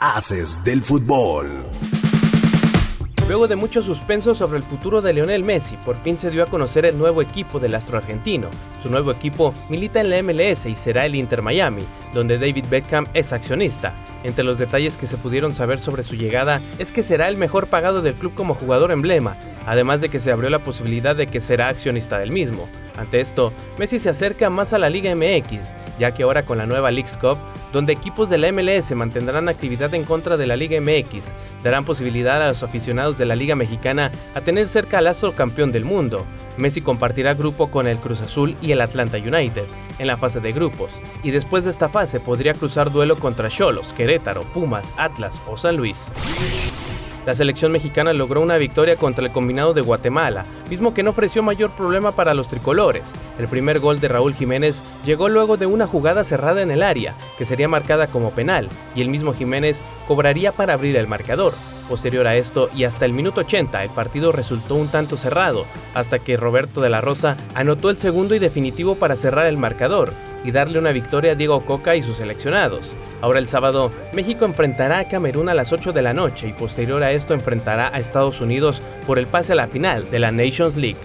Haces del fútbol. Luego de mucho suspenso sobre el futuro de Lionel Messi, por fin se dio a conocer el nuevo equipo del astro argentino. Su nuevo equipo milita en la MLS y será el Inter Miami, donde David Beckham es accionista. Entre los detalles que se pudieron saber sobre su llegada es que será el mejor pagado del club como jugador emblema, además de que se abrió la posibilidad de que será accionista del mismo. Ante esto, Messi se acerca más a la Liga MX, ya que ahora con la nueva Leagues Cup donde equipos de la MLS mantendrán actividad en contra de la Liga MX, darán posibilidad a los aficionados de la Liga Mexicana a tener cerca al astro campeón del mundo. Messi compartirá grupo con el Cruz Azul y el Atlanta United en la fase de grupos, y después de esta fase podría cruzar duelo contra Cholos, Querétaro, Pumas, Atlas o San Luis. La selección mexicana logró una victoria contra el combinado de Guatemala, mismo que no ofreció mayor problema para los tricolores. El primer gol de Raúl Jiménez llegó luego de una jugada cerrada en el área, que sería marcada como penal, y el mismo Jiménez cobraría para abrir el marcador. Posterior a esto y hasta el minuto 80 el partido resultó un tanto cerrado, hasta que Roberto de la Rosa anotó el segundo y definitivo para cerrar el marcador y darle una victoria a Diego Coca y sus seleccionados. Ahora el sábado, México enfrentará a Camerún a las 8 de la noche y posterior a esto enfrentará a Estados Unidos por el pase a la final de la Nations League.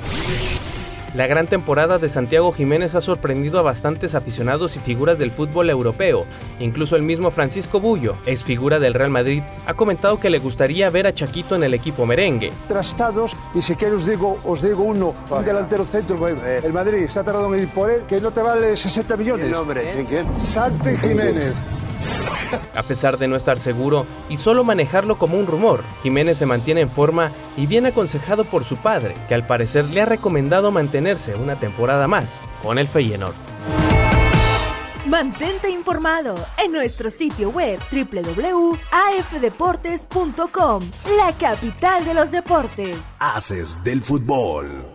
La gran temporada de Santiago Jiménez ha sorprendido a bastantes aficionados y figuras del fútbol europeo. Incluso el mismo Francisco Bullo, ex figura del Real Madrid, ha comentado que le gustaría ver a Chaquito en el equipo merengue. Trastados, y si quiero os digo, os digo uno, un delantero centro, el Madrid está tardando en ir por él, que no te vale 60 millones. ¿Qué nombre? ¿En quién? Santi Jiménez. A pesar de no estar seguro y solo manejarlo como un rumor, Jiménez se mantiene en forma y bien aconsejado por su padre, que al parecer le ha recomendado mantenerse una temporada más con el Feyenoord. Mantente informado en nuestro sitio web www.afdeportes.com, la capital de los deportes. Haces del fútbol.